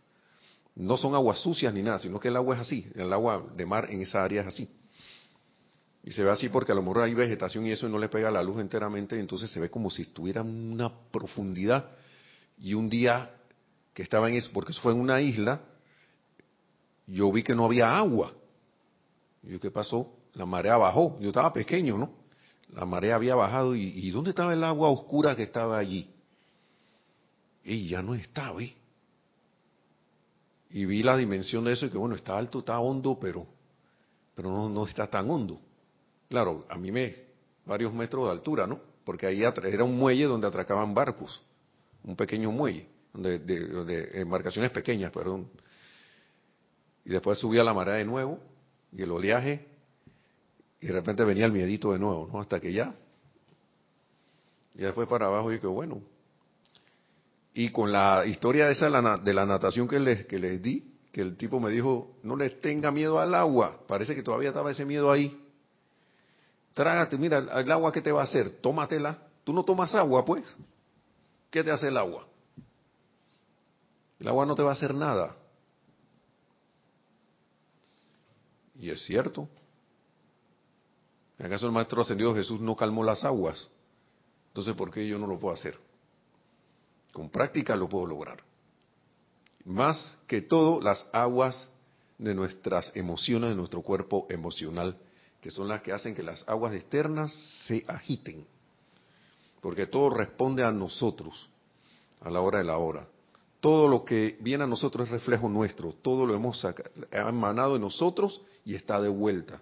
No son aguas sucias ni nada, sino que el agua es así, el agua de mar en esa área es así. Y se ve así porque a lo mejor hay vegetación y eso no le pega la luz enteramente, y entonces se ve como si estuviera en una profundidad. Y un día que estaba en eso, porque eso fue en una isla, yo vi que no había agua. Y yo, ¿qué pasó? La marea bajó. Yo estaba pequeño, ¿no? La marea había bajado y, ¿dónde estaba el agua oscura que estaba allí? Y ya no estaba, ¿eh? Y vi la dimensión de eso y que bueno, está alto, está hondo, pero, pero no, no está tan hondo. Claro, a mí me, varios metros de altura, ¿no? Porque ahí era un muelle donde atracaban barcos, un pequeño muelle, donde, de, embarcaciones pequeñas, perdón. Y después subía la marea de nuevo y el oleaje y de repente venía el miedito de nuevo, ¿no? Hasta que ya, y después para abajo y que bueno. Y con la historia esa de la natación que les, que les di, que el tipo me dijo, no les tenga miedo al agua, parece que todavía estaba ese miedo ahí. Trágate, mira, el agua que te va a hacer, tómatela. Tú no tomas agua, pues. ¿Qué te hace el agua? El agua no te va a hacer nada. Y es cierto. ¿Acaso el Maestro Ascendido Jesús no calmó las aguas? Entonces, ¿por qué yo no lo puedo hacer? Con práctica lo puedo lograr. Más que todo, las aguas de nuestras emociones, de nuestro cuerpo emocional, que son las que hacen que las aguas externas se agiten. Porque todo responde a nosotros, a la hora de la hora. Todo lo que viene a nosotros es reflejo nuestro, todo lo hemos emanado de nosotros y está de vuelta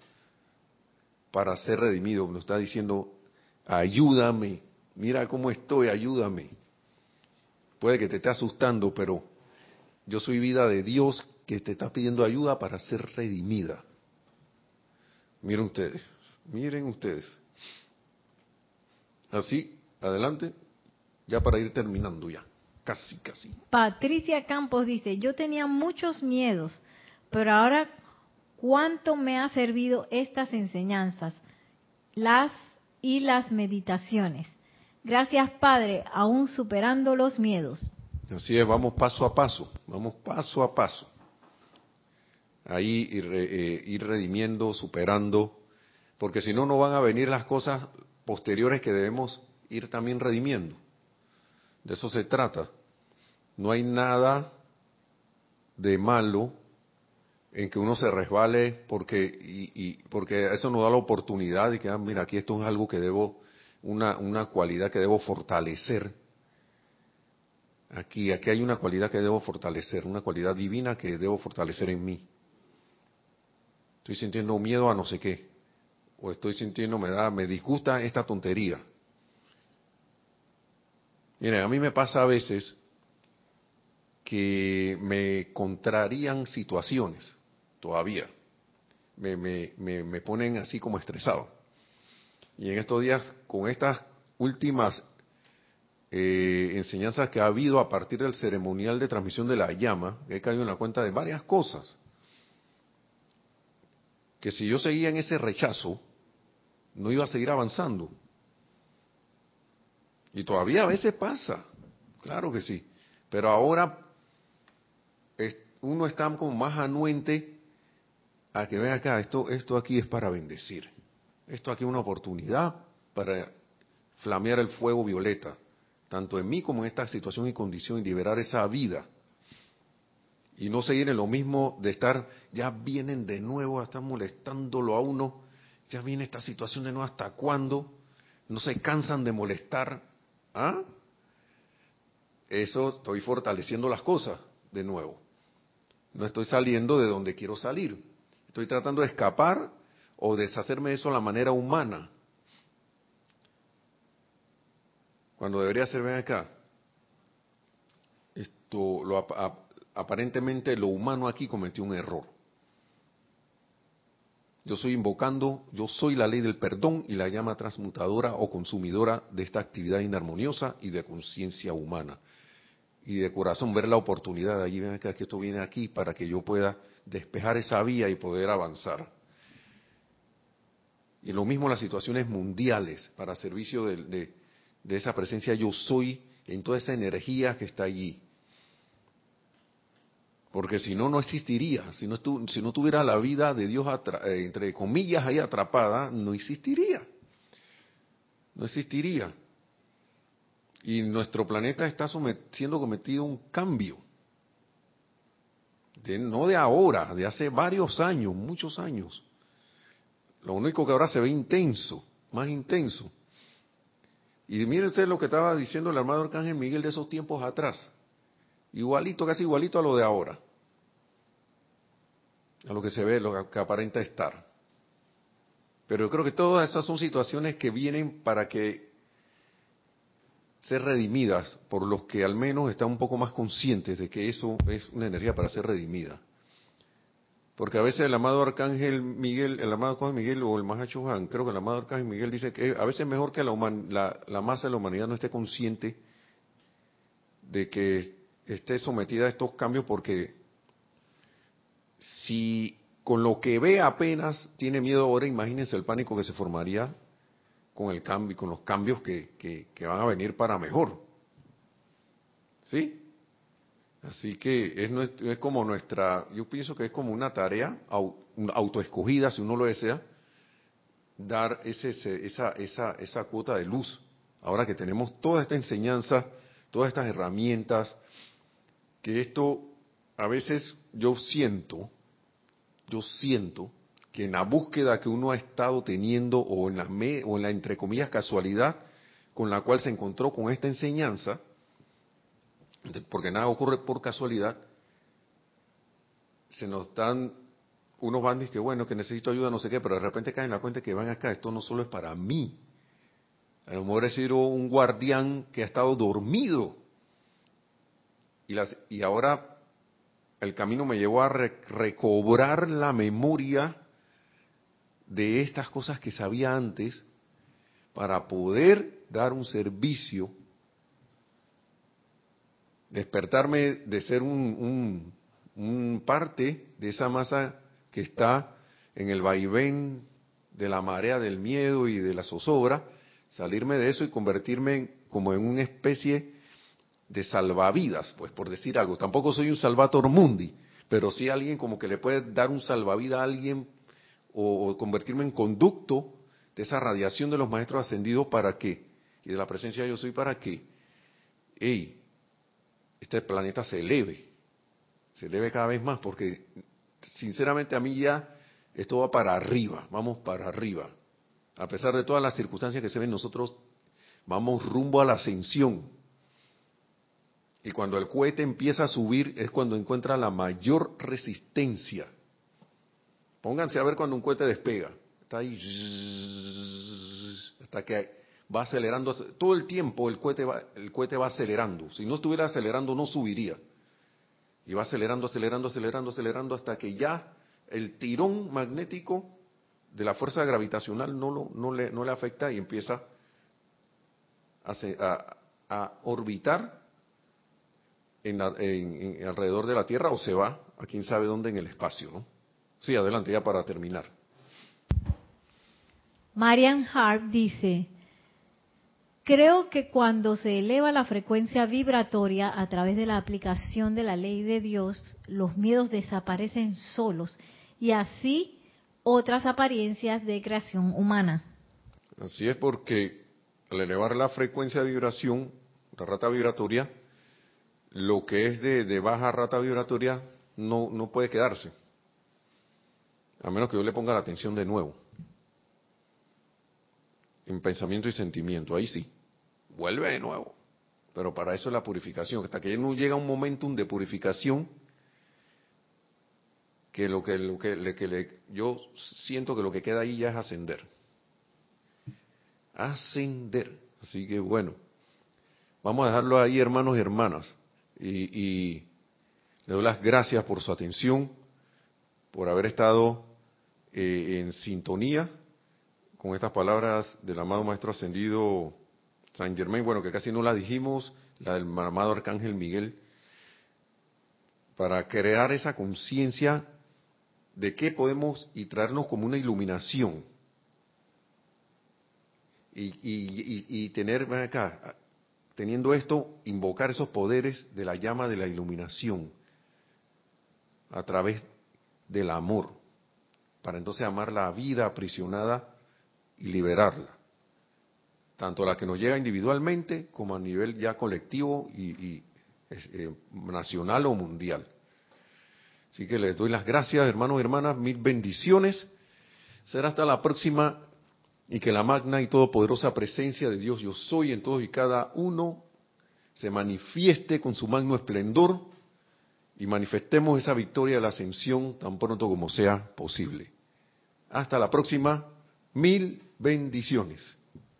para ser redimido. Nos está diciendo, ayúdame, mira cómo estoy, ayúdame. Puede que te esté asustando, pero yo soy vida de Dios que te está pidiendo ayuda para ser redimida. Miren ustedes, miren ustedes. Así, adelante, ya para ir terminando ya. Casi, casi. Patricia Campos dice, yo tenía muchos miedos, pero ahora cuánto me ha servido estas enseñanzas, las y las meditaciones. Gracias Padre, aún superando los miedos. Así es, vamos paso a paso, vamos paso a paso. Ahí ir, eh, ir redimiendo, superando, porque si no, no van a venir las cosas posteriores que debemos ir también redimiendo. De eso se trata. No hay nada de malo en que uno se resbale porque y, porque eso nos da la oportunidad de que ah, mira aquí esto es algo que debo una una cualidad que debo fortalecer aquí aquí hay una cualidad que debo fortalecer una cualidad divina que debo fortalecer en mí estoy sintiendo miedo a no sé qué o estoy sintiendo me da me disgusta esta tontería Miren, a mí me pasa a veces que me contrarían situaciones todavía. Me, me, me, ponen así como estresado. Y en estos días, con estas últimas eh, enseñanzas que ha habido a partir del ceremonial de transmisión de la llama, he caído en la cuenta de varias cosas. Que si yo seguía en ese rechazo, no iba a seguir avanzando. Y todavía a veces pasa, claro que sí. Pero ahora uno está como más anuente a que vea acá, esto, esto aquí es para bendecir. Esto aquí es una oportunidad para flamear el fuego violeta, tanto en mí como en esta situación y condición y liberar esa vida. Y no seguir en lo mismo de estar, ya vienen de nuevo a estar molestándolo a uno, ya viene esta situación de nuevo, ¿hasta cuándo? No se cansan de molestar ¿Ah? Eso estoy fortaleciendo las cosas de nuevo. No estoy saliendo de donde quiero salir. Estoy tratando de escapar o deshacerme de eso a la manera humana. Cuando debería ser, ven acá. Esto, lo, aparentemente lo humano aquí cometió un error. Yo estoy invocando, yo soy la ley del perdón y la llama transmutadora o consumidora de esta actividad inarmoniosa y de conciencia humana. Y de corazón ver la oportunidad de allí, ven acá, que esto viene aquí para que yo pueda despejar esa vía y poder avanzar. Y lo mismo las situaciones mundiales para servicio de, de esa presencia yo soy en toda esa energía que está allí. Porque si no, no existiría. Si no, si no tuviera la vida de Dios, eh, entre comillas, ahí atrapada, no existiría. No existiría. Y nuestro planeta está siendo cometido un cambio. no de ahora, de hace varios años, muchos años. Lo único que ahora se ve intenso, más intenso. Y mire usted lo que estaba diciendo el armado Arcángel Miguel de esos tiempos atrás. Igualito, casi igualito a lo de ahora. A lo que se ve, lo que aparenta estar. Pero yo creo que todas esas son situaciones que vienen para que ser redimidas por los que al menos están un poco más conscientes de que eso es una energía para ser redimida. Porque a veces el amado Arcángel Miguel, el amado Arcángel Miguel o el Mahacho Han, creo que el amado Arcángel Miguel dice que a veces es mejor que la, la masa de la humanidad no esté consciente de que esté sometida a estos cambios porque si con lo que ve apenas tiene miedo ahora, imagínense el pánico que se formaría con el cambio, con los cambios que, que, van a venir para mejor. ¿Sí? Así que es, es, como nuestra, yo pienso que es como una tarea autoescogida, si uno lo desea, dar ese, esa, esa, esa cuota de luz. Ahora que tenemos toda esta enseñanza, todas estas herramientas, que esto a veces yo siento, yo siento que en la búsqueda que uno ha estado teniendo o en la, o en la entre comillas casualidad con la cual se encontró con esta enseñanza, porque nada ocurre por casualidad, se nos dan unos bandis que bueno, que necesito ayuda, no sé qué, pero de repente caen en la cuenta que van acá, esto no solo es para mí. A lo mejor he sido un guardián que ha estado dormido y, ahora el camino me llevó a recobrar la memoria de estas cosas que sabía antes para poder dar un servicio, despertarme de ser un, un parte de esa masa que está en el vaivén de la marea del miedo y de la zozobra, salirme de eso y convertirme como en una especie de salvavidas, pues por decir algo. Tampoco soy un salvator mundi, pero sí alguien como que le puede dar un salvavidas a alguien o, convertirme en conducto de esa radiación de los maestros ascendidos para que, y de la presencia de yo soy para que, hey, este planeta se eleve, se eleve cada vez más, porque sinceramente a mí ya esto va para arriba, vamos para arriba. A pesar de todas las circunstancias que se ven, nosotros vamos rumbo a la ascensión y cuando el cohete empieza a subir es cuando encuentra la mayor resistencia. Pónganse a ver cuando un cohete despega. Está ahí hasta que va acelerando todo el tiempo el cohete va el cohete va acelerando. Si no estuviera acelerando no subiría. Y va acelerando, acelerando, acelerando, acelerando hasta que ya el tirón magnético de la fuerza gravitacional no, lo, no, le, no le afecta y empieza a, a orbitar en, alrededor de la Tierra o se va a quién sabe dónde en el espacio, ¿no? Sí, adelante, ya para terminar. Marian Hart dice, creo que cuando se eleva la frecuencia vibratoria a través de la aplicación de la ley de Dios, los miedos desaparecen solos y así otras apariencias de creación humana. Así es porque al elevar la frecuencia de vibración, la rata vibratoria, lo que es de, baja rata vibratoria no, no puede quedarse, a menos que yo le ponga la atención de nuevo, en pensamiento y sentimiento, ahí sí, vuelve de nuevo, pero para eso es la purificación, hasta que no llega un momentum de purificación, que lo que, lo que, que le, yo siento que lo que queda ahí ya es ascender. Ascender. Así que bueno, vamos a dejarlo ahí, hermanos y hermanas y, le doy las gracias por su atención, por haber estado eh, en sintonía con estas palabras del amado Maestro Ascendido San Germain, bueno, que casi no la dijimos, la del amado Arcángel Miguel, para crear esa conciencia de qué podemos y traernos como una iluminación. Y, y, y, tener acá, teniendo esto, invocar esos poderes de la llama de la iluminación a través del amor, para entonces amar la vida aprisionada y liberarla, tanto la que nos llega individualmente como a nivel ya colectivo y, eh, nacional o mundial. Así que les doy las gracias, hermanos y hermanas, mil bendiciones. Será hasta la próxima y que la magna y todopoderosa presencia de Dios yo soy en todos y cada uno se manifieste con su magno esplendor y manifestemos esa victoria de la ascensión tan pronto como sea posible. Hasta la próxima. Mil bendiciones.